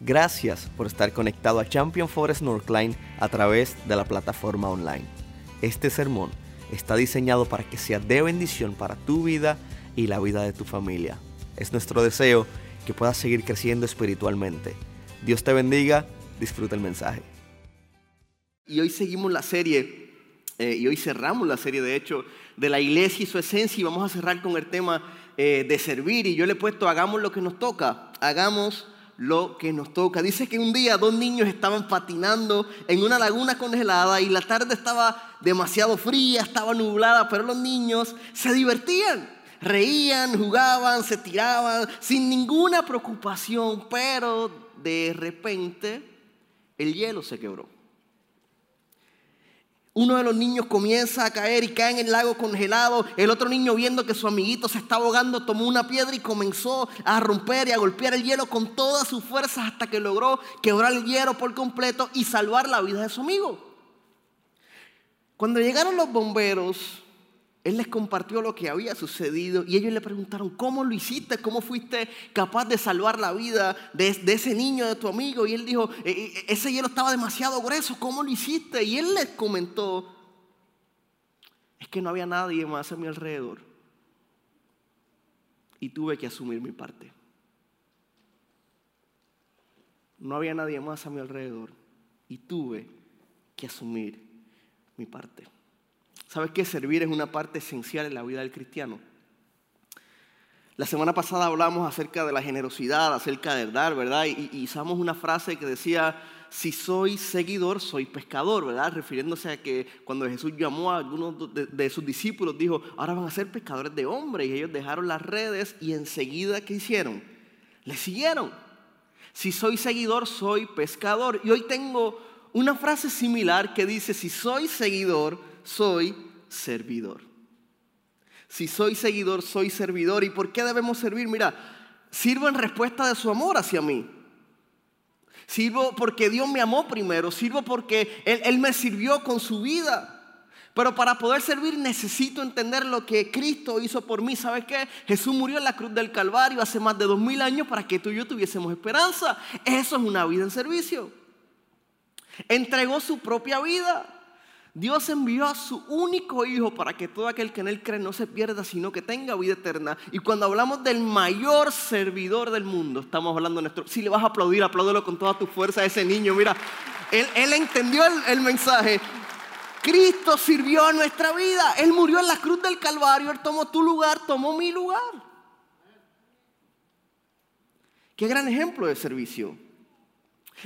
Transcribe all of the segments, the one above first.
Gracias por estar conectado a Champion Forest Northline a través de la plataforma online. Este sermón está diseñado para que sea de bendición para tu vida y la vida de tu familia. Es nuestro deseo que puedas seguir creciendo espiritualmente. Dios te bendiga, disfruta el mensaje. Y hoy seguimos la serie, eh, y hoy cerramos la serie de hecho, de la iglesia y su esencia, y vamos a cerrar con el tema eh, de servir. Y yo le he puesto, hagamos lo que nos toca, hagamos lo que nos toca. Dice que un día dos niños estaban patinando en una laguna congelada y la tarde estaba demasiado fría, estaba nublada, pero los niños se divertían. Reían, jugaban, se tiraban sin ninguna preocupación, pero de repente el hielo se quebró. Uno de los niños comienza a caer y cae en el lago congelado. El otro niño viendo que su amiguito se está ahogando tomó una piedra y comenzó a romper y a golpear el hielo con todas sus fuerzas hasta que logró quebrar el hielo por completo y salvar la vida de su amigo. Cuando llegaron los bomberos, él les compartió lo que había sucedido y ellos le preguntaron, ¿cómo lo hiciste? ¿Cómo fuiste capaz de salvar la vida de, ese niño, de tu amigo? Y él dijo, e, e, ese hielo estaba demasiado grueso, ¿cómo lo hiciste? Y él les comentó, es que no había nadie más a mi alrededor y tuve que asumir mi parte. No había nadie más a mi alrededor y tuve que asumir mi parte. ¿Sabes qué? Servir es una parte esencial en la vida del cristiano. La semana pasada hablamos acerca de la generosidad, acerca de dar, ¿verdad? Y, usamos una frase que decía, si soy seguidor, soy pescador, ¿verdad? Refiriéndose a que cuando Jesús llamó a algunos de, de, sus discípulos, dijo, ahora van a ser pescadores de hombres. Y ellos dejaron las redes y enseguida, ¿qué hicieron? Le siguieron. Si soy seguidor, soy pescador. Y hoy tengo una frase similar que dice, si soy seguidor, soy servidor. Si soy seguidor, soy servidor. ¿Y por qué debemos servir? Mira, sirvo en respuesta de su amor hacia mí. Sirvo porque Dios me amó primero. Sirvo porque Él, Él me sirvió con su vida. Pero para poder servir necesito entender lo que Cristo hizo por mí. ¿Sabes qué? Jesús murió en la cruz del Calvario hace más de dos mil años para que tú y yo tuviésemos esperanza. Eso es una vida en servicio. Entregó su propia vida. Dios envió a su único hijo para que todo aquel que en él cree no se pierda, sino que tenga vida eterna. Y cuando hablamos del mayor servidor del mundo, estamos hablando de nuestro... Si le vas a aplaudir, apláudelo con toda tu fuerza a ese niño. Mira, él, entendió el, el mensaje. Cristo sirvió a nuestra vida. Él murió en la cruz del Calvario. Él tomó tu lugar, tomó mi lugar. Qué gran ejemplo de servicio.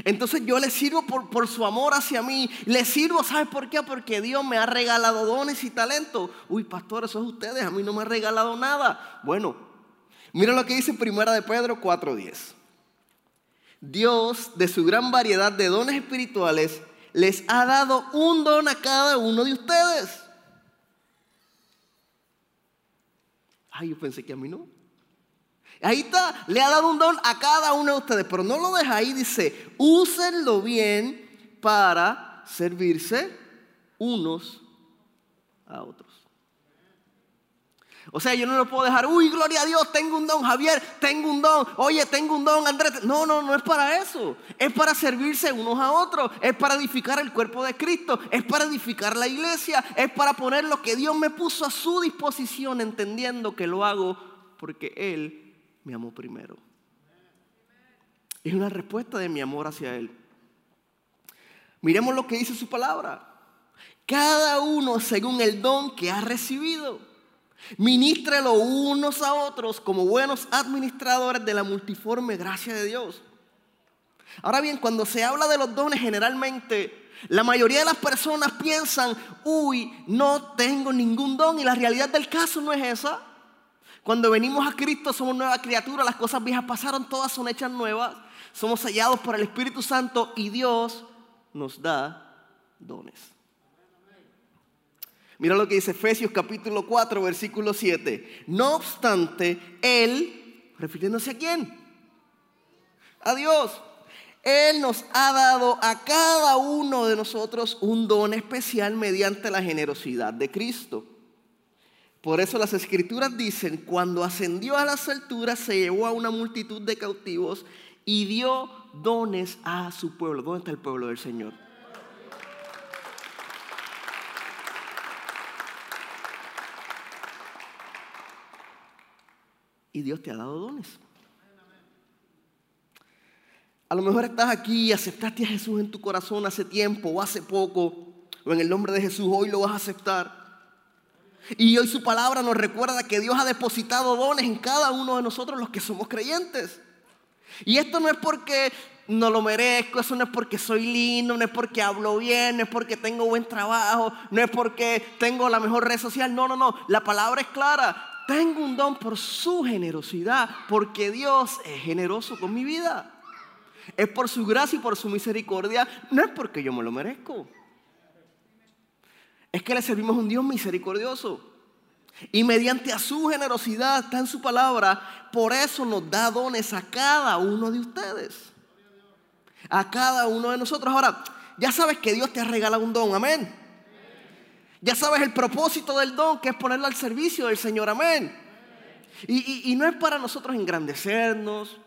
Entonces yo le sirvo por, su amor hacia mí. Le sirvo, ¿sabes por qué? Porque Dios me ha regalado dones y talentos. Uy, pastor, eso es ustedes. A mí no me ha regalado nada. Bueno, mira lo que dice Primera de Pedro 4.10. Dios, de su gran variedad de dones espirituales, les ha dado un don a cada uno de ustedes. Ay, yo pensé que a mí no. Ahí está, le ha dado un don a cada uno de ustedes, pero no lo deja ahí, dice, úsenlo bien para servirse unos a otros. O sea, yo no lo puedo dejar, uy, gloria a Dios, tengo un don, Javier, tengo un don, oye, tengo un don, Andrés. No, no, no es para eso. Es para servirse unos a otros, es para edificar el cuerpo de Cristo, es para edificar la iglesia, es para poner lo que Dios me puso a su disposición, entendiendo que lo hago porque Él me amó primero. Es una respuesta de mi amor hacia Él. Miremos lo que dice su palabra. Cada uno según el don que ha recibido. Ministrelo unos a otros como buenos administradores de la multiforme gracia de Dios. Ahora bien, cuando se habla de los dones, generalmente la mayoría de las personas piensan, uy, no tengo ningún don y la realidad del caso no es esa. Cuando venimos a Cristo somos nueva criatura, las cosas viejas pasaron, todas son hechas nuevas. Somos sellados por el Espíritu Santo y Dios nos da dones. Mira lo que dice Efesios capítulo 4, versículo 7. No obstante, Él, refiriéndose a quién? A Dios. Él nos ha dado a cada uno de nosotros un don especial mediante la generosidad de Cristo. Por eso las escrituras dicen, cuando ascendió a las alturas se llevó a una multitud de cautivos y dio dones a su pueblo. ¿Dónde está el pueblo del Señor? Y Dios te ha dado dones. A lo mejor estás aquí y aceptaste a Jesús en tu corazón hace tiempo o hace poco, o en el nombre de Jesús hoy lo vas a aceptar. Y hoy su palabra nos recuerda que Dios ha depositado dones en cada uno de nosotros los que somos creyentes. Y esto no es porque no lo merezco, eso no es porque soy lindo, no es porque hablo bien, no es porque tengo buen trabajo, no es porque tengo la mejor red social. No, no, no. La palabra es clara. Tengo un don por su generosidad, porque Dios es generoso con mi vida. Es por su gracia y por su misericordia, no es porque yo me lo merezco. Es que le servimos a un Dios misericordioso. Y mediante a su generosidad, está en su palabra, por eso nos da dones a cada uno de ustedes. A cada uno de nosotros. Ahora, ya sabes que Dios te ha regalado un don, amén. Ya sabes el propósito del don, que es ponerlo al servicio del Señor, amén. Y, y no es para nosotros engrandecernos,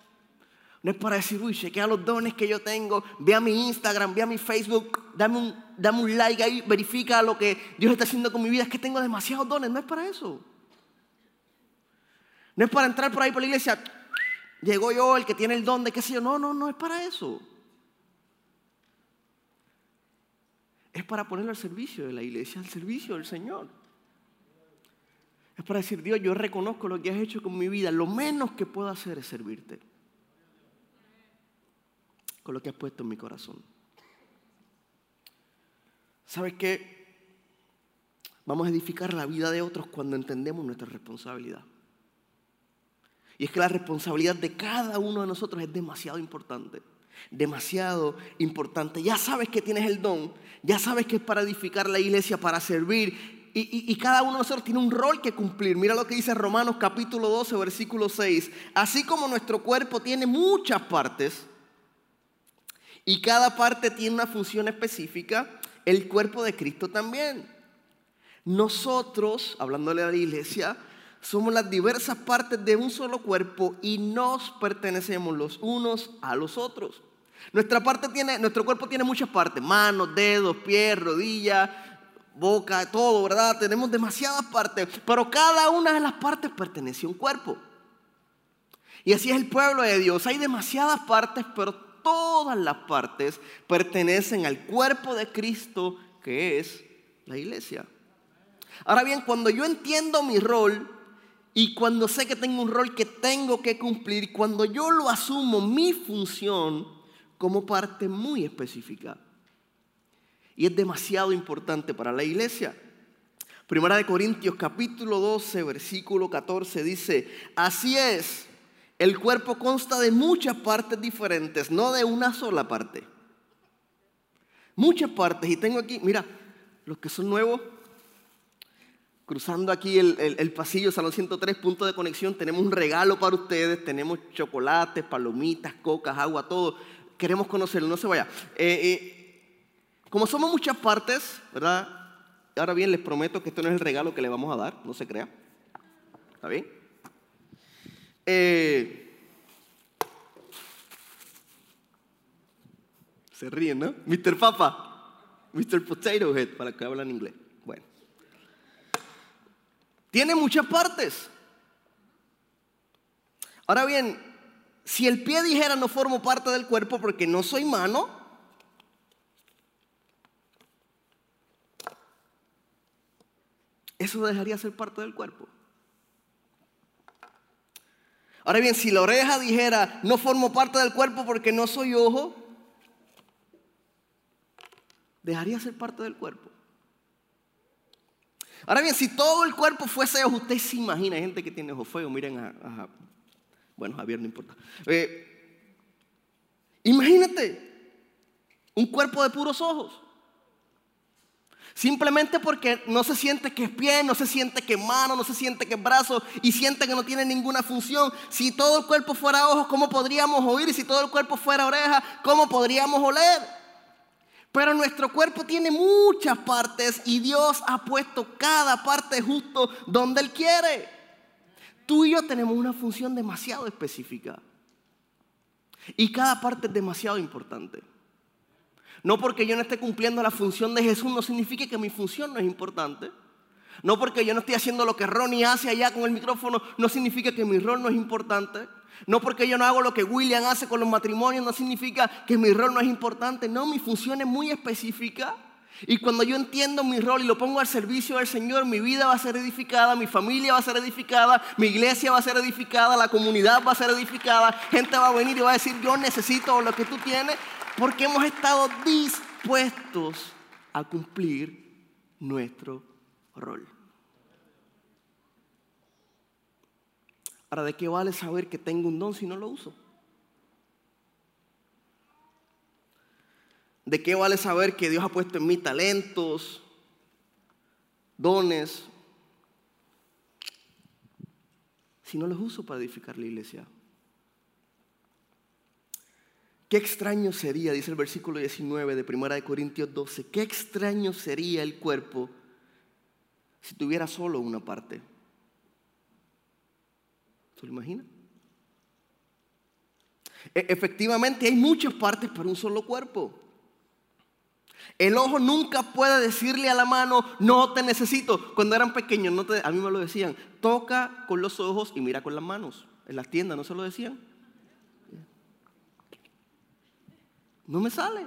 no es para decir, uy, chequea los dones que yo tengo, ve a mi Instagram, ve a mi Facebook, dame un, dame un like ahí, verifica lo que Dios está haciendo con mi vida. Es que tengo demasiados dones, no es para eso. No es para entrar por ahí por la iglesia, llegó yo, el que tiene el don de qué sé yo. No, no, no es para eso. Es para ponerlo al servicio de la iglesia, al servicio del Señor. Es para decir, Dios, yo reconozco lo que has hecho con mi vida. Lo menos que puedo hacer es servirte con lo que has puesto en mi corazón. ¿Sabes qué? Vamos a edificar la vida de otros cuando entendemos nuestra responsabilidad. Y es que la responsabilidad de cada uno de nosotros es demasiado importante. Demasiado importante. Ya sabes que tienes el don. Ya sabes que es para edificar la iglesia, para servir. Y, y, cada uno de nosotros tiene un rol que cumplir. Mira lo que dice Romanos capítulo 12, versículo 6. Así como nuestro cuerpo tiene muchas partes, y cada parte tiene una función específica, el cuerpo de Cristo también. Nosotros, hablándole a la iglesia, somos las diversas partes de un solo cuerpo y nos pertenecemos los unos a los otros. Nuestra parte tiene, nuestro cuerpo tiene muchas partes, manos, dedos, pies, rodillas, boca, todo, ¿verdad? Tenemos demasiadas partes, pero cada una de las partes pertenece a un cuerpo. Y así es el pueblo de Dios. Hay demasiadas partes, pero todas las partes pertenecen al cuerpo de Cristo que es la iglesia. Ahora bien, cuando yo entiendo mi rol y cuando sé que tengo un rol que tengo que cumplir, cuando yo lo asumo mi función como parte muy específica. Y es demasiado importante para la iglesia. Primera de Corintios capítulo 12, versículo 14 dice, así es, el cuerpo consta de muchas partes diferentes, no de una sola parte. Muchas partes. Y tengo aquí, mira, los que son nuevos, cruzando aquí el, pasillo, Salón 103, punto de conexión, tenemos un regalo para ustedes. Tenemos chocolates, palomitas, cocas, agua, todo. Queremos conocerlo, no se vaya. Eh, eh, como somos muchas partes, ¿verdad? Ahora bien, les prometo que esto no es el regalo que le vamos a dar, no se crea. ¿Está bien? Eh, se ríen, ¿no? Mr. Papa, Mr. Potato Head, para que hablan inglés. Bueno. Tiene muchas partes. Ahora bien, si el pie dijera no formo parte del cuerpo porque no soy mano, eso dejaría ser parte del cuerpo. Ahora bien, si la oreja dijera, no formo parte del cuerpo porque no soy ojo, dejaría ser parte del cuerpo. Ahora bien, si todo el cuerpo fuese ojo, usted se imagina, gente que tiene ojo feo, miren a, bueno, Javier no importa. Eh, imagínate un cuerpo de puros ojos. Simplemente porque no se siente que es pie, no se siente que es mano, no se siente que es brazo y siente que no tiene ninguna función. Si todo el cuerpo fuera ojos, ¿cómo podríamos oír? Si todo el cuerpo fuera oreja, ¿cómo podríamos oler? Pero nuestro cuerpo tiene muchas partes y Dios ha puesto cada parte justo donde Él quiere. Tú y yo tenemos una función demasiado específica. Y cada parte es demasiado importante. No porque yo no esté cumpliendo la función de Jesús no significa que mi función no es importante. No porque yo no estoy haciendo lo que Ronnie hace allá con el micrófono no significa que mi rol no es importante. No porque yo no hago lo que William hace con los matrimonios no significa que mi rol no es importante. No, mi función es muy específica. Y cuando yo entiendo mi rol y lo pongo al servicio del Señor, mi vida va a ser edificada, mi familia va a ser edificada, mi iglesia va a ser edificada, la comunidad va a ser edificada, gente va a venir y va a decir, yo necesito lo que tú tienes, porque hemos estado dispuestos a cumplir nuestro rol. Ahora, ¿de qué vale saber que tengo un don si no lo uso? ¿De qué vale saber que Dios ha puesto en mí talentos, dones, si no los uso para edificar la iglesia? Qué extraño sería, dice el versículo 19 de 1 de Corintios 12, qué extraño sería el cuerpo si tuviera solo una parte. ¿Se lo imagina? E, efectivamente hay muchas partes para un solo cuerpo. El ojo nunca puede decirle a la mano, no te necesito. Cuando eran pequeños, a mí me lo decían, toca con los ojos y mira con las manos. En las tiendas no se lo decían. No me sale.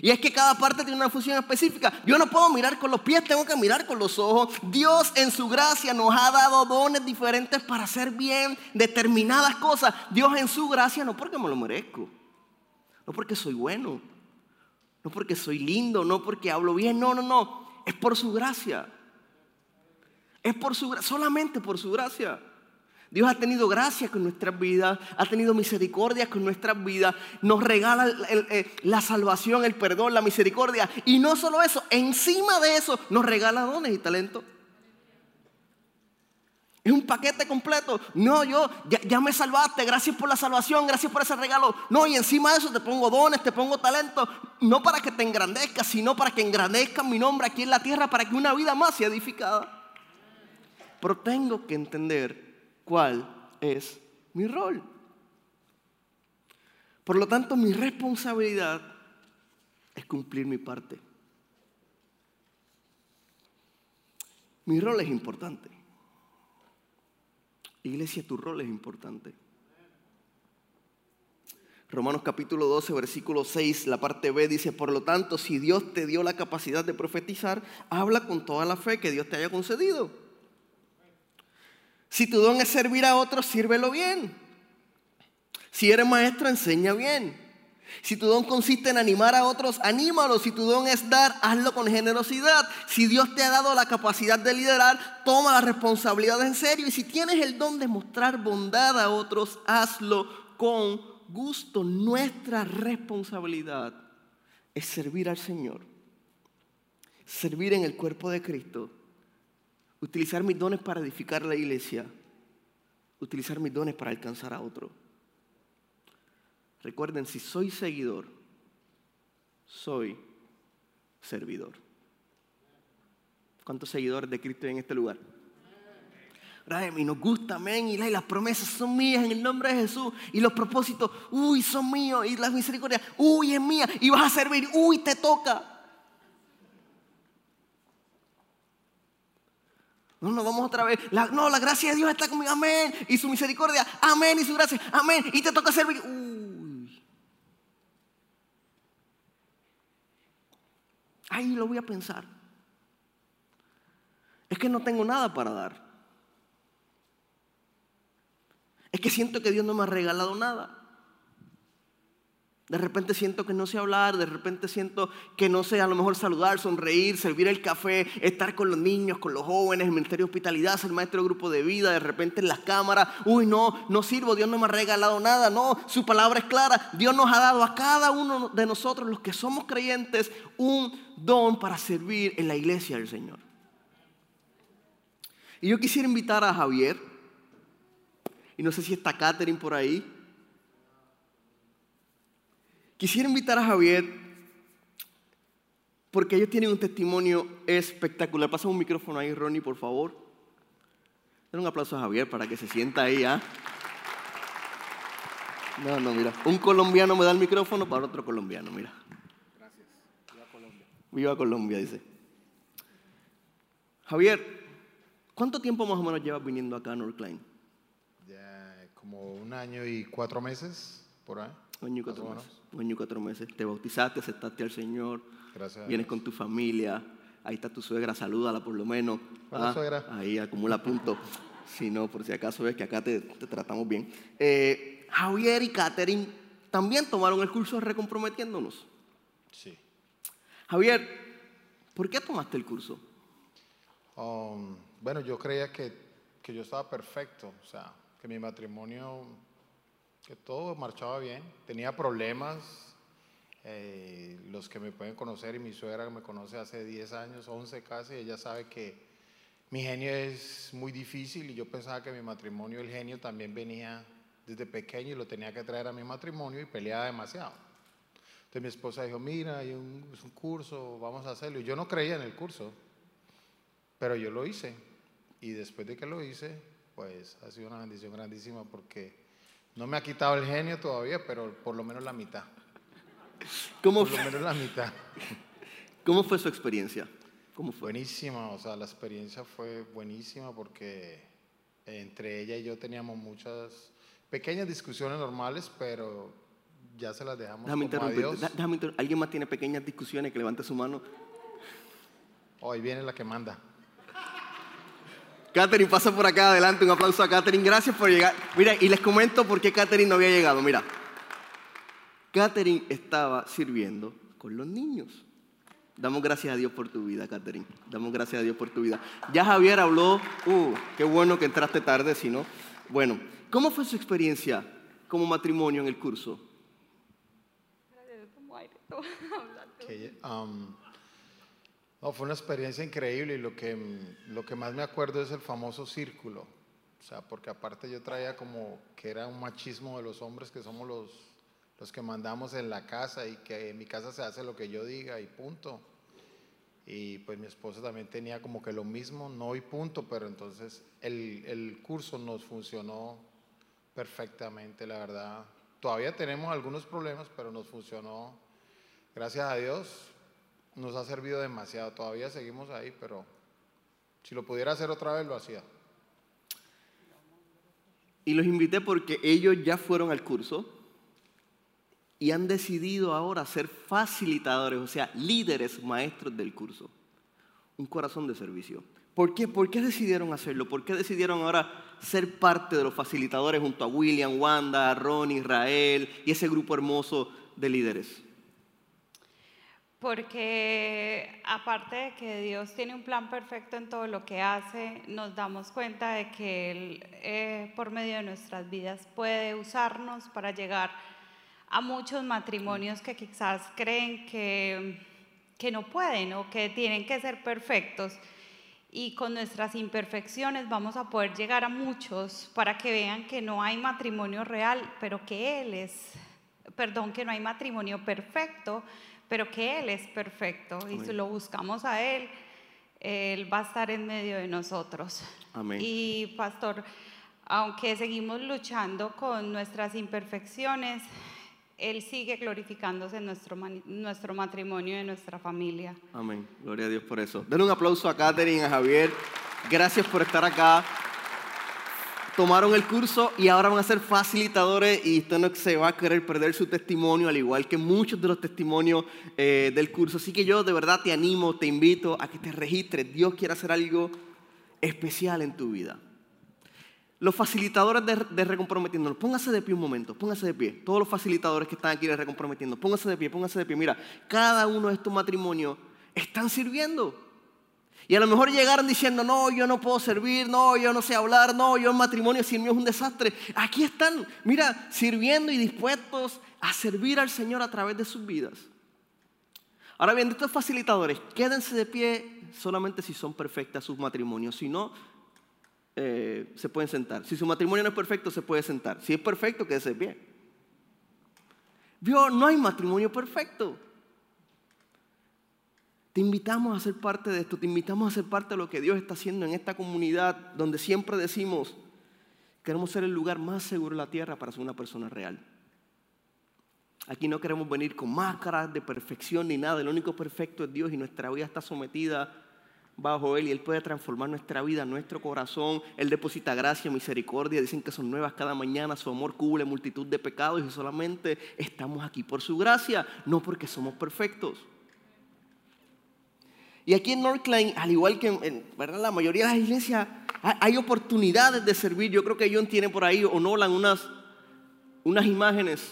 Y es que cada parte tiene una función específica. Yo no puedo mirar con los pies, tengo que mirar con los ojos. Dios en su gracia nos ha dado dones diferentes para hacer bien determinadas cosas. Dios en su gracia no porque me lo merezco. No porque soy bueno. No porque soy lindo, no porque hablo bien. No, no, no. Es por su gracia. Es por su gracia, solamente por su gracia. Dios ha tenido gracia con nuestras vidas, ha tenido misericordia con nuestras vidas, nos regala eh, la salvación, el perdón, la misericordia. Y no solo eso, encima de eso nos regala dones y talentos. Es un paquete completo. No, yo ya, ya, me salvaste, gracias por la salvación, gracias por ese regalo. No, y encima de eso te pongo dones, te pongo talentos, no para que te engrandezcas, sino para que engrandezca mi nombre aquí en la tierra, para que una vida más sea edificada. Pero tengo que entender cuál es mi rol. Por lo tanto, mi responsabilidad es cumplir mi parte. Mi rol es importante. Iglesia, tu rol es importante. Romanos capítulo 12, versículo 6, la parte B dice, por lo tanto, si Dios te dio la capacidad de profetizar, habla con toda la fe que Dios te haya concedido. Si tu don es servir a otros, sírvelo bien. Si eres maestro, enseña bien. Si tu don consiste en animar a otros, anímalo. Si tu don es dar, hazlo con generosidad. Si Dios te ha dado la capacidad de liderar, toma las responsabilidades en serio. Y si tienes el don de mostrar bondad a otros, hazlo con gusto. Nuestra responsabilidad es servir al Señor. Servir en el cuerpo de Cristo utilizar mis dones para edificar la iglesia, utilizar mis dones para alcanzar a otro. Recuerden, si soy seguidor, soy servidor. ¿Cuántos seguidores de Cristo hay en este lugar? Y nos gusta, amén. Y las promesas son mías en el nombre de Jesús. Y los propósitos, uy, son míos. Y las misericordias, uy, es mía. Y vas a servir, uy, te toca. No, no, vamos otra vez. no, la gracia de Dios está conmigo. Amén. Y su misericordia. Amén. Y su gracia. Amén. Y te toca servir. Uy. Ahí lo voy a pensar. Es que no tengo nada para dar. Es que siento que Dios no me ha regalado nada. De repente siento que no sé hablar, de repente siento que no sé a lo mejor saludar, sonreír, servir el café, estar con los niños, con los jóvenes, el ministerio de hospitalidad, ser maestro de grupo de vida, de repente en las cámaras, uy no, no sirvo, Dios no me ha regalado nada, no, su palabra es clara, Dios nos ha dado a cada uno de nosotros, los que somos creyentes, un don para servir en la iglesia del Señor. Y yo quisiera invitar a Javier, y no sé si está Catherine por ahí, Quisiera invitar a Javier porque ellos tienen un testimonio espectacular. Pasa un micrófono ahí, Ronnie, por favor. Den un aplauso a Javier para que se sienta ahí. ¿ah? No, no, mira. Un colombiano me da el micrófono para otro colombiano, mira. Gracias. Viva Colombia. Viva Colombia, dice. Javier, ¿cuánto tiempo más o menos llevas viniendo acá a? Ya como un año y cuatro meses, por ahí. Un año y cuatro meses. Un año y cuatro meses. Te bautizaste, aceptaste al Señor. Gracias. Vienes con tu familia. Ahí está tu suegra, salúdala por lo menos. Hola, Ah, suegra. Ahí acumula puntos. Si no, por si acaso ves que acá te, te tratamos bien. Eh, Javier y Catherine también tomaron el curso Recomprometiéndonos. Sí. Javier, ¿por qué tomaste el curso? Um, bueno, yo creía que, que yo estaba perfecto, o sea, que mi matrimonio, que todo marchaba bien. Tenía problemas, eh, los que me pueden conocer y mi suegra me conoce hace 10 años, 11 casi, ella sabe que mi genio es muy difícil y yo pensaba que mi matrimonio, el genio también venía desde pequeño y lo tenía que traer a mi matrimonio y peleaba demasiado. Entonces mi esposa dijo, mira, hay un, es un curso, vamos a hacerlo. Y yo no creía en el curso, pero yo lo hice. Y después de que lo hice, pues ha sido una bendición grandísima porque no me ha quitado el genio todavía, pero por lo menos la mitad. ¿Cómo Por lo fue, menos la mitad. cómo fue su experiencia? ¿Cómo fue? Buenísima, o sea, la experiencia fue buenísima porque entre ella y yo teníamos muchas pequeñas discusiones normales, pero ya se las dejamos Déjame como a interrumpir. Dios. Da- déjame ¿Alguien más tiene pequeñas discusiones que levante su mano? Hoy viene la que manda. Catherine, pasa por acá adelante. Un aplauso a Catherine. Gracias por llegar. Mira, y les comento por qué Catherine no había llegado. Mira, Catherine estaba sirviendo con los niños. Damos gracias a Dios por tu vida, Catherine. Damos gracias a Dios por tu vida. Ya Javier habló. Uh, qué bueno que entraste tarde, si no. Bueno, ¿cómo fue su experiencia como matrimonio en el curso? Um, no, fue una experiencia increíble y lo que, lo que más me acuerdo es el famoso círculo. O sea, porque aparte yo traía como que era un machismo de los hombres que somos los, los que mandamos en la casa y que en mi casa se hace lo que yo diga y punto. Y pues mi esposa también tenía como que lo mismo, no y punto, pero entonces el, el curso nos funcionó perfectamente, la verdad. Todavía tenemos algunos problemas, pero nos funcionó, gracias a Dios, nos ha servido demasiado. Todavía seguimos ahí, pero si lo pudiera hacer otra vez, lo hacía. Y los invité porque ellos ya fueron al curso y han decidido ahora ser facilitadores, o sea, líderes maestros del curso. Un corazón de servicio. ¿Por qué? ¿Por qué decidieron hacerlo? ¿Por qué decidieron ahora ser parte de los facilitadores junto a William, Wanda, Ron, Israel y ese grupo hermoso de líderes? Porque aparte de que Dios tiene un plan perfecto en todo lo que hace, nos damos cuenta de que Él eh, por medio de nuestras vidas puede usarnos para llegar a muchos matrimonios que quizás creen que, que no pueden o que tienen que ser perfectos. Y con nuestras imperfecciones vamos a poder llegar a muchos para que vean que no hay matrimonio real, pero que Él es, perdón, que no hay matrimonio perfecto, pero que Él es perfecto. Y si Amén. lo buscamos a Él, Él va a estar en medio de nosotros. Amén. Y pastor, aunque seguimos luchando con nuestras imperfecciones, Él sigue glorificándose en nuestro, nuestro matrimonio y en nuestra familia. Amén. Gloria a Dios por eso. Denle un aplauso a Catherine, a Javier. Gracias por estar acá. Tomaron el curso y ahora van a ser facilitadores y usted no se va a querer perder su testimonio, al igual que muchos de los testimonios eh, del curso. Así que yo de verdad te animo, te invito a que te registres. Dios quiere hacer algo especial en tu vida. Los facilitadores de, de Recomprometiéndonos, póngase de pie un momento, póngase de pie. Todos los facilitadores que están aquí de Recomprometiendo, póngase de pie, póngase de pie. Mira, cada uno de estos matrimonios están sirviendo. Y a lo mejor llegaron diciendo, no, yo no puedo servir, no, yo no sé hablar, no, yo el matrimonio sin mí es un desastre. Aquí están, mira, sirviendo y dispuestos a servir al Señor a través de sus vidas. Ahora bien, estos facilitadores, quédense de pie solamente si son perfectas sus matrimonios. Si no, eh, se pueden sentar. Si su matrimonio no es perfecto, se puede sentar. Si es perfecto, quédese de pie. Vio, no hay matrimonio perfecto. Te invitamos a ser parte de esto, te invitamos a ser parte de lo que Dios está haciendo en esta comunidad donde siempre decimos, queremos ser el lugar más seguro de la tierra para ser una persona real. Aquí no queremos venir con máscaras de perfección ni nada. El único perfecto es Dios y nuestra vida está sometida bajo Él y Él puede transformar nuestra vida, nuestro corazón. Él deposita gracia, misericordia. Dicen que son nuevas cada mañana. Su amor cubre multitud de pecados y solamente estamos aquí por su gracia, no porque somos perfectos. Y aquí en Northline, al igual que en la mayoría de las iglesias, hay oportunidades de servir. Yo creo que John tiene por ahí, o Nolan, unas, unas imágenes.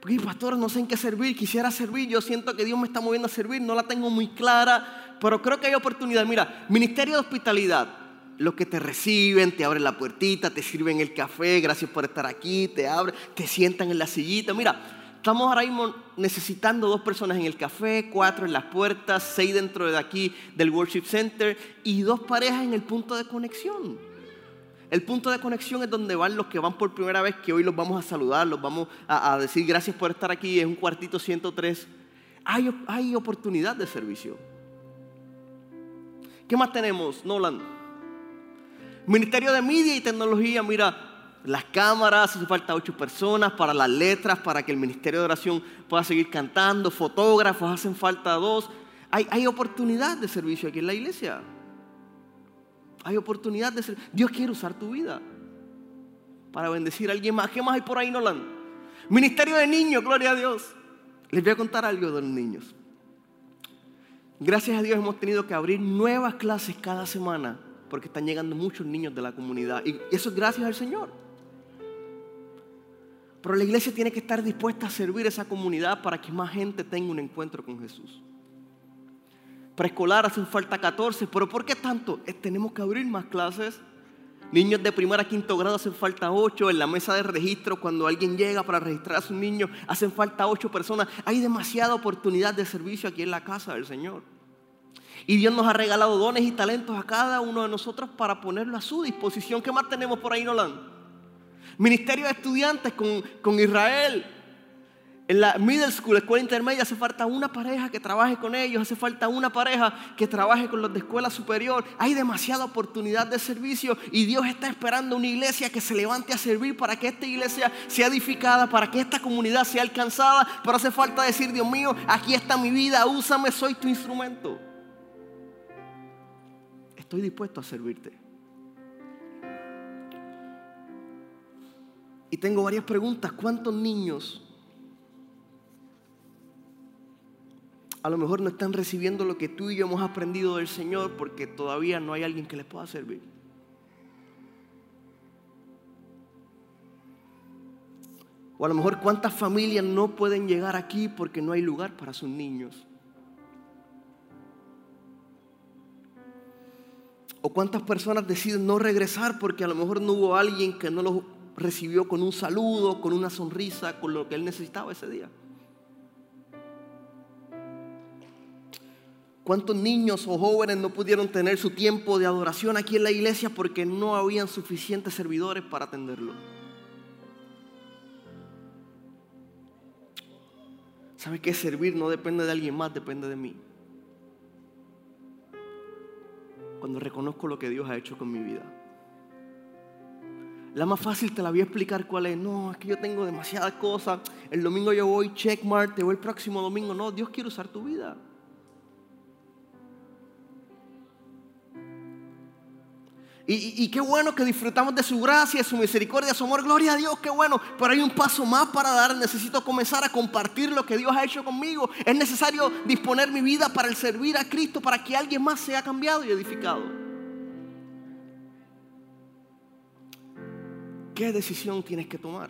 Porque, pastor, no sé en qué servir, quisiera servir, yo siento que Dios me está moviendo a servir, no la tengo muy clara, pero creo que hay oportunidad. Mira, ministerio de hospitalidad, los que te reciben, te abren la puertita, te sirven el café, gracias por estar aquí, te abren, te sientan en la sillita. Mira, estamos ahora mismo necesitando dos personas en el café, cuatro en las puertas, seis dentro de aquí del Worship Center y dos parejas en el punto de conexión. El punto de conexión es donde van los que van por primera vez, que hoy los vamos a saludar, los vamos a, decir gracias por estar aquí, es un cuartito 103. Hay, hay oportunidad de servicio. ¿Qué más tenemos, Nolan? Ministerio de Media y Tecnología, mira, las cámaras, hace falta ocho personas para las letras, para que el Ministerio de Oración pueda seguir cantando, fotógrafos, hacen falta dos. Hay, hay oportunidad de servicio aquí en la iglesia. Hay oportunidad de ser. Dios quiere usar tu vida para bendecir a alguien más. ¿Qué más hay por ahí, Nolan? Ministerio de niños, gloria a Dios. Les voy a contar algo de los niños. Gracias a Dios hemos tenido que abrir nuevas clases cada semana porque están llegando muchos niños de la comunidad. Y eso es gracias al Señor. Pero la iglesia tiene que estar dispuesta a servir a esa comunidad para que más gente tenga un encuentro con Jesús preescolar hacen falta 14, pero ¿por qué tanto? tenemos que abrir más clases. Niños de primera a quinto grado hacen falta 8. En la mesa de registro, cuando alguien llega para registrar a su niño, hacen falta 8 personas. Hay demasiada oportunidad de servicio aquí en la casa del Señor. Y Dios nos ha regalado dones y talentos a cada uno de nosotros para ponerlo a su disposición. ¿Qué más tenemos por ahí, Nolan? Ministerio de estudiantes con, con Israel. En la middle school, escuela intermedia, hace falta una pareja que trabaje con ellos, hace falta una pareja que trabaje con los de escuela superior. Hay demasiada oportunidad de servicio y Dios está esperando una iglesia que se levante a servir para que esta iglesia sea edificada, para que esta comunidad sea alcanzada. Pero hace falta decir, Dios mío, aquí está mi vida, úsame, soy tu instrumento. Estoy dispuesto a servirte. Y tengo varias preguntas. ¿Cuántos niños a lo mejor no están recibiendo lo que tú y yo hemos aprendido del Señor porque todavía no hay alguien que les pueda servir. O a lo mejor cuántas familias no pueden llegar aquí porque no hay lugar para sus niños. O cuántas personas deciden no regresar porque a lo mejor no hubo alguien que no los recibió con un saludo, con una sonrisa, con lo que él necesitaba ese día. ¿Cuántos niños o jóvenes no pudieron tener su tiempo de adoración aquí en la iglesia porque no habían suficientes servidores para atenderlo? ¿Sabe que servir no depende de alguien más, depende de mí? Cuando reconozco lo que Dios ha hecho con mi vida. La más fácil te la voy a explicar cuál es. No, es que yo tengo demasiadas cosas. El domingo yo voy, checkmark, te voy el próximo domingo. No, Dios quiere usar tu vida. Y, qué bueno que disfrutamos de su gracia, su misericordia, su amor. Gloria a Dios, qué bueno. Pero hay un paso más para dar. Necesito comenzar a compartir lo que Dios ha hecho conmigo. Es necesario disponer mi vida para el servir a Cristo, para que alguien más sea cambiado y edificado. ¿Qué decisión tienes que tomar?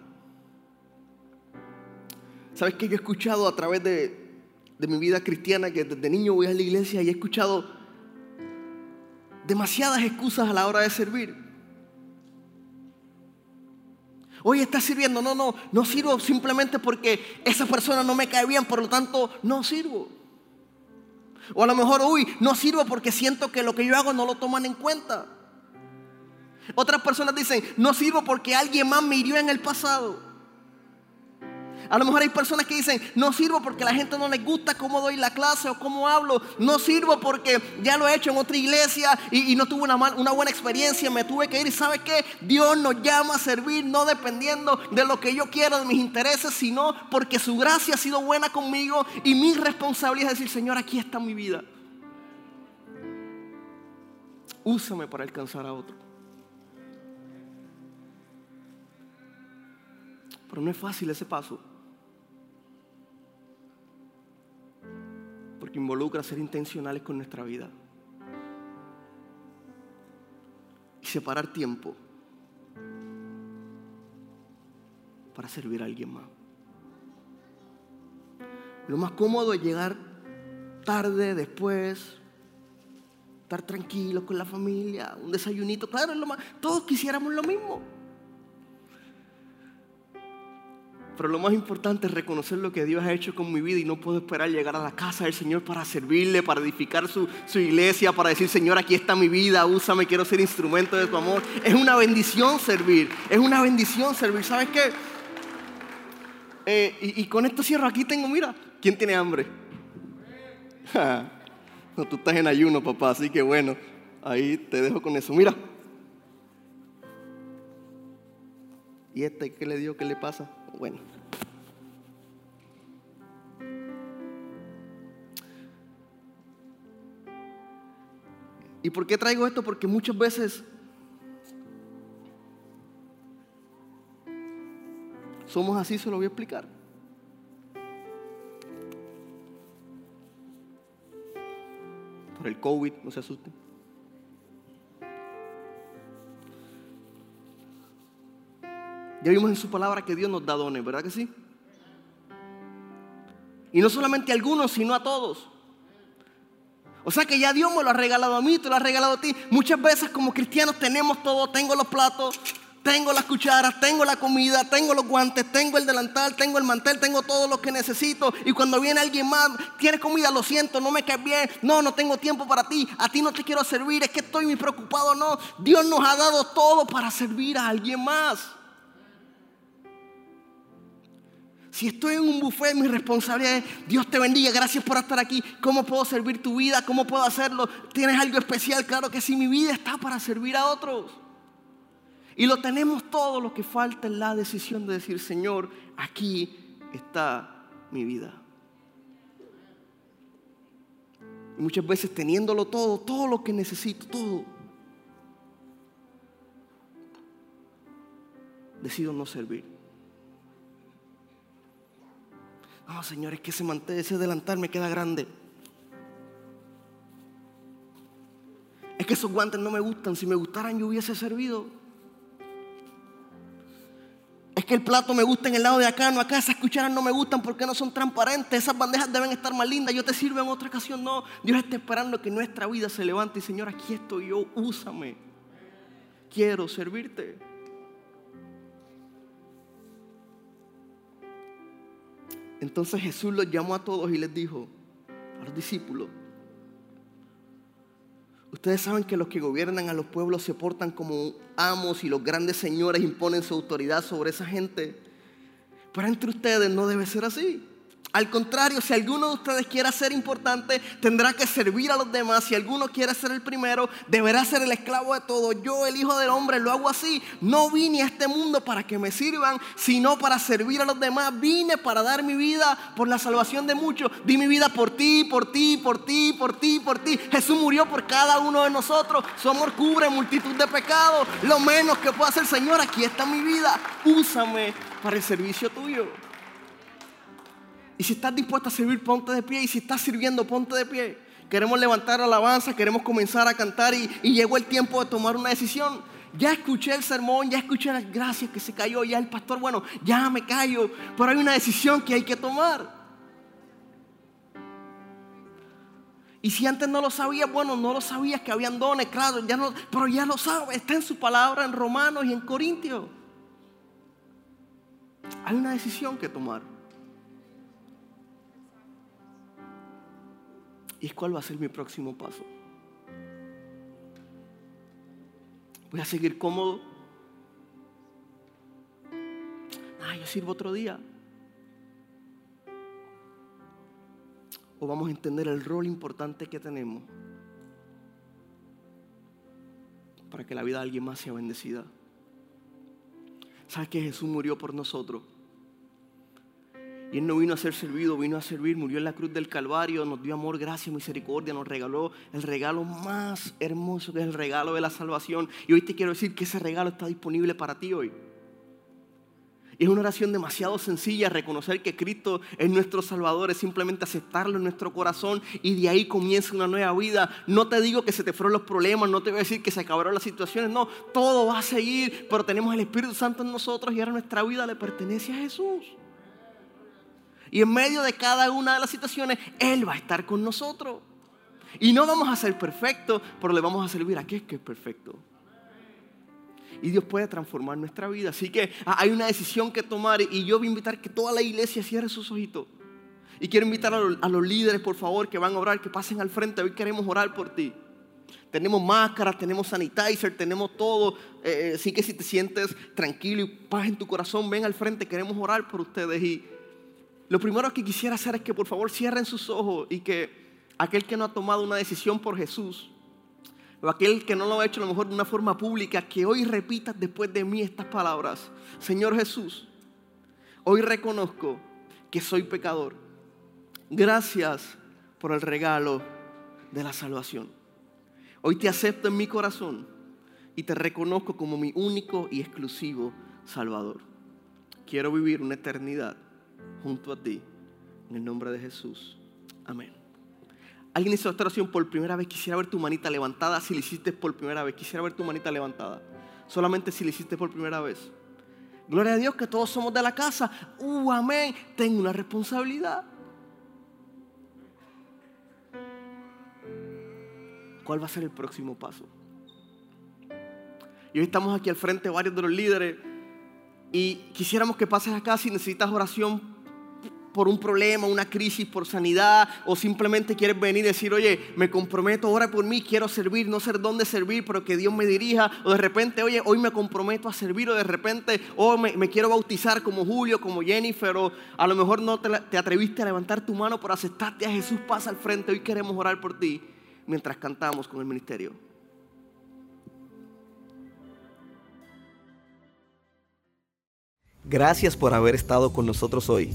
¿Sabes que yo he escuchado a través de, de mi vida cristiana que desde niño voy a la iglesia y he escuchado demasiadas excusas a la hora de servir. Hoy está sirviendo, no, no, no sirvo simplemente porque esa persona no me cae bien, por lo tanto no sirvo. O a lo mejor, uy, no sirvo porque siento que lo que yo hago no lo toman en cuenta. Otras personas dicen, no sirvo porque alguien más me hirió en el pasado. A lo mejor hay personas que dicen, no sirvo porque la gente no les gusta cómo doy la clase o cómo hablo. No sirvo porque ya lo he hecho en otra iglesia y, no tuve una, una buena experiencia, me tuve que ir. ¿Y sabes qué? Dios nos llama a servir no dependiendo de lo que yo quiero, de mis intereses, sino porque su gracia ha sido buena conmigo y mi responsabilidad es decir, Señor, aquí está mi vida. Úsame para alcanzar a otro. Pero no es fácil ese paso. Porque involucra ser intencionales con nuestra vida. Y separar tiempo para servir a alguien más. Lo más cómodo es llegar tarde, después, estar tranquilos con la familia, un desayunito, claro, es lo más, todos quisiéramos lo mismo. Pero lo más importante es reconocer lo que Dios ha hecho con mi vida y no puedo esperar llegar a la casa del Señor para servirle, para edificar su, iglesia, para decir, Señor, aquí está mi vida, úsame, quiero ser instrumento de tu amor. Es una bendición servir, es una bendición servir. ¿Sabes qué? Eh, y, y, con esto cierro, aquí tengo, mira, ¿quién tiene hambre? no, tú estás en ayuno, papá, así que bueno, ahí te dejo con eso. Mira. ¿Y este qué le dio? ¿Qué le pasa? Bueno. ¿Y por qué traigo esto? Porque muchas veces somos así, se lo voy a explicar. Por el COVID, no se asusten. Ya vimos en su palabra que Dios nos da dones, ¿verdad que sí? Y no solamente a algunos, sino a todos. O sea que ya Dios me lo ha regalado a mí, te lo ha regalado a ti. Muchas veces como cristianos tenemos todo, tengo los platos, tengo las cucharas, tengo la comida, tengo los guantes, tengo el delantal, tengo el mantel, tengo todo lo que necesito. Y cuando viene alguien más, tienes comida, lo siento, no me caes bien, no, no tengo tiempo para ti, a ti no te quiero servir, es que estoy muy preocupado, no. Dios nos ha dado todo para servir a alguien más. Si estoy en un buffet, mi responsabilidad es, Dios te bendiga, gracias por estar aquí. ¿Cómo puedo servir tu vida? ¿Cómo puedo hacerlo? ¿Tienes algo especial? Claro que sí, mi vida está para servir a otros. Y lo tenemos todo, lo que falta es la decisión de decir, Señor, aquí está mi vida. Y muchas veces teniéndolo todo, todo lo que necesito, todo, decido no servir. No, Señor, es que ese mantel, ese delantal me queda grande. Es que esos guantes no me gustan. Si me gustaran, yo hubiese servido. Es que el plato me gusta en el lado de acá, no acá. Esas cucharas no me gustan porque no son transparentes. Esas bandejas deben estar más lindas. Yo te sirvo en otra ocasión. No, Dios está esperando que nuestra vida se levante. Y Señor, aquí estoy yo. Úsame. Quiero servirte. Entonces Jesús los llamó a todos y les dijo a los discípulos, ustedes saben que los que gobiernan a los pueblos se portan como amos y los grandes señores imponen su autoridad sobre esa gente. Pero entre ustedes no debe ser así. Al contrario, si alguno de ustedes quiere ser importante, tendrá que servir a los demás. Si alguno quiere ser el primero, deberá ser el esclavo de todo. Yo, el Hijo del Hombre, lo hago así. No vine a este mundo para que me sirvan, sino para servir a los demás. Vine para dar mi vida por la salvación de muchos. Di mi vida por ti, por ti, por ti, por ti, por ti. Jesús murió por cada uno de nosotros. Su amor cubre multitud de pecados. Lo menos que pueda hacer, Señor, aquí está mi vida. Úsame para el servicio tuyo. Y si estás dispuesto a servir, ponte de pie. Y si estás sirviendo, ponte de pie. Queremos levantar alabanza, queremos comenzar a cantar y, llegó el tiempo de tomar una decisión. Ya escuché el sermón, ya escuché las gracias que se cayó, ya el pastor, bueno, ya me callo, pero hay una decisión que hay que tomar. Y si antes no lo sabías, bueno, no lo sabías que habían dones, claro, pero ya lo sabes, está en su palabra en Romanos y en Corintios. Hay una decisión que tomar. ¿Y cuál va a ser mi próximo paso? ¿Voy a seguir cómodo? Ah, yo sirvo otro día. O vamos a entender el rol importante que tenemos para que la vida de alguien más sea bendecida. ¿Sabes que Jesús murió por nosotros? Y Él no vino a ser servido, vino a servir, murió en la cruz del Calvario, nos dio amor, gracia, misericordia, nos regaló el regalo más hermoso que es el regalo de la salvación. Y hoy te quiero decir que ese regalo está disponible para ti hoy. Y es una oración demasiado sencilla, reconocer que Cristo es nuestro Salvador, es simplemente aceptarlo en nuestro corazón y de ahí comienza una nueva vida. No te digo que se te fueron los problemas, no te voy a decir que se acabaron las situaciones, no, todo va a seguir, pero tenemos el Espíritu Santo en nosotros y ahora nuestra vida le pertenece a Jesús. Y en medio de cada una de las situaciones, Él va a estar con nosotros. Y no vamos a ser perfectos, pero le vamos a servir a aquel que es perfecto. Y Dios puede transformar nuestra vida. Así que hay una decisión que tomar y yo voy a invitar que toda la iglesia cierre sus ojitos. Y quiero invitar a los, líderes, por favor, que van a orar, que pasen al frente. Hoy queremos orar por ti. Tenemos máscaras, tenemos sanitizer, tenemos todo. Eh, así que si te sientes tranquilo y paz en tu corazón, ven al frente, queremos orar por ustedes. Y lo primero que quisiera hacer es que por favor cierren sus ojos y que aquel que no ha tomado una decisión por Jesús, o aquel que no lo ha hecho a lo mejor de una forma pública, que hoy repita después de mí estas palabras. Señor Jesús, hoy reconozco que soy pecador. Gracias por el regalo de la salvación. Hoy te acepto en mi corazón y te reconozco como mi único y exclusivo Salvador. Quiero vivir una eternidad junto a ti. En el nombre de Jesús. Amén. Alguien hizo esta oración por primera vez. Quisiera ver tu manita levantada si lo hiciste por primera vez. Quisiera ver tu manita levantada. Solamente si lo hiciste por primera vez. Gloria a Dios que todos somos de la casa. Uh, amén. Tengo una responsabilidad. ¿Cuál va a ser el próximo paso? Y hoy estamos aquí al frente varios de los líderes y quisiéramos que pases acá si necesitas oración por un problema, una crisis, por sanidad, o simplemente quieres venir y decir, oye, me comprometo, ora por mí, quiero servir, no sé dónde servir, pero que Dios me dirija, o de repente, oye, hoy me comprometo a servir, o de repente, oh, me, quiero bautizar como Julio, como Jennifer, o a lo mejor no te, te atreviste a levantar tu mano por aceptarte a Jesús, pasa al frente, hoy queremos orar por ti mientras cantamos con el ministerio. Gracias por haber estado con nosotros hoy.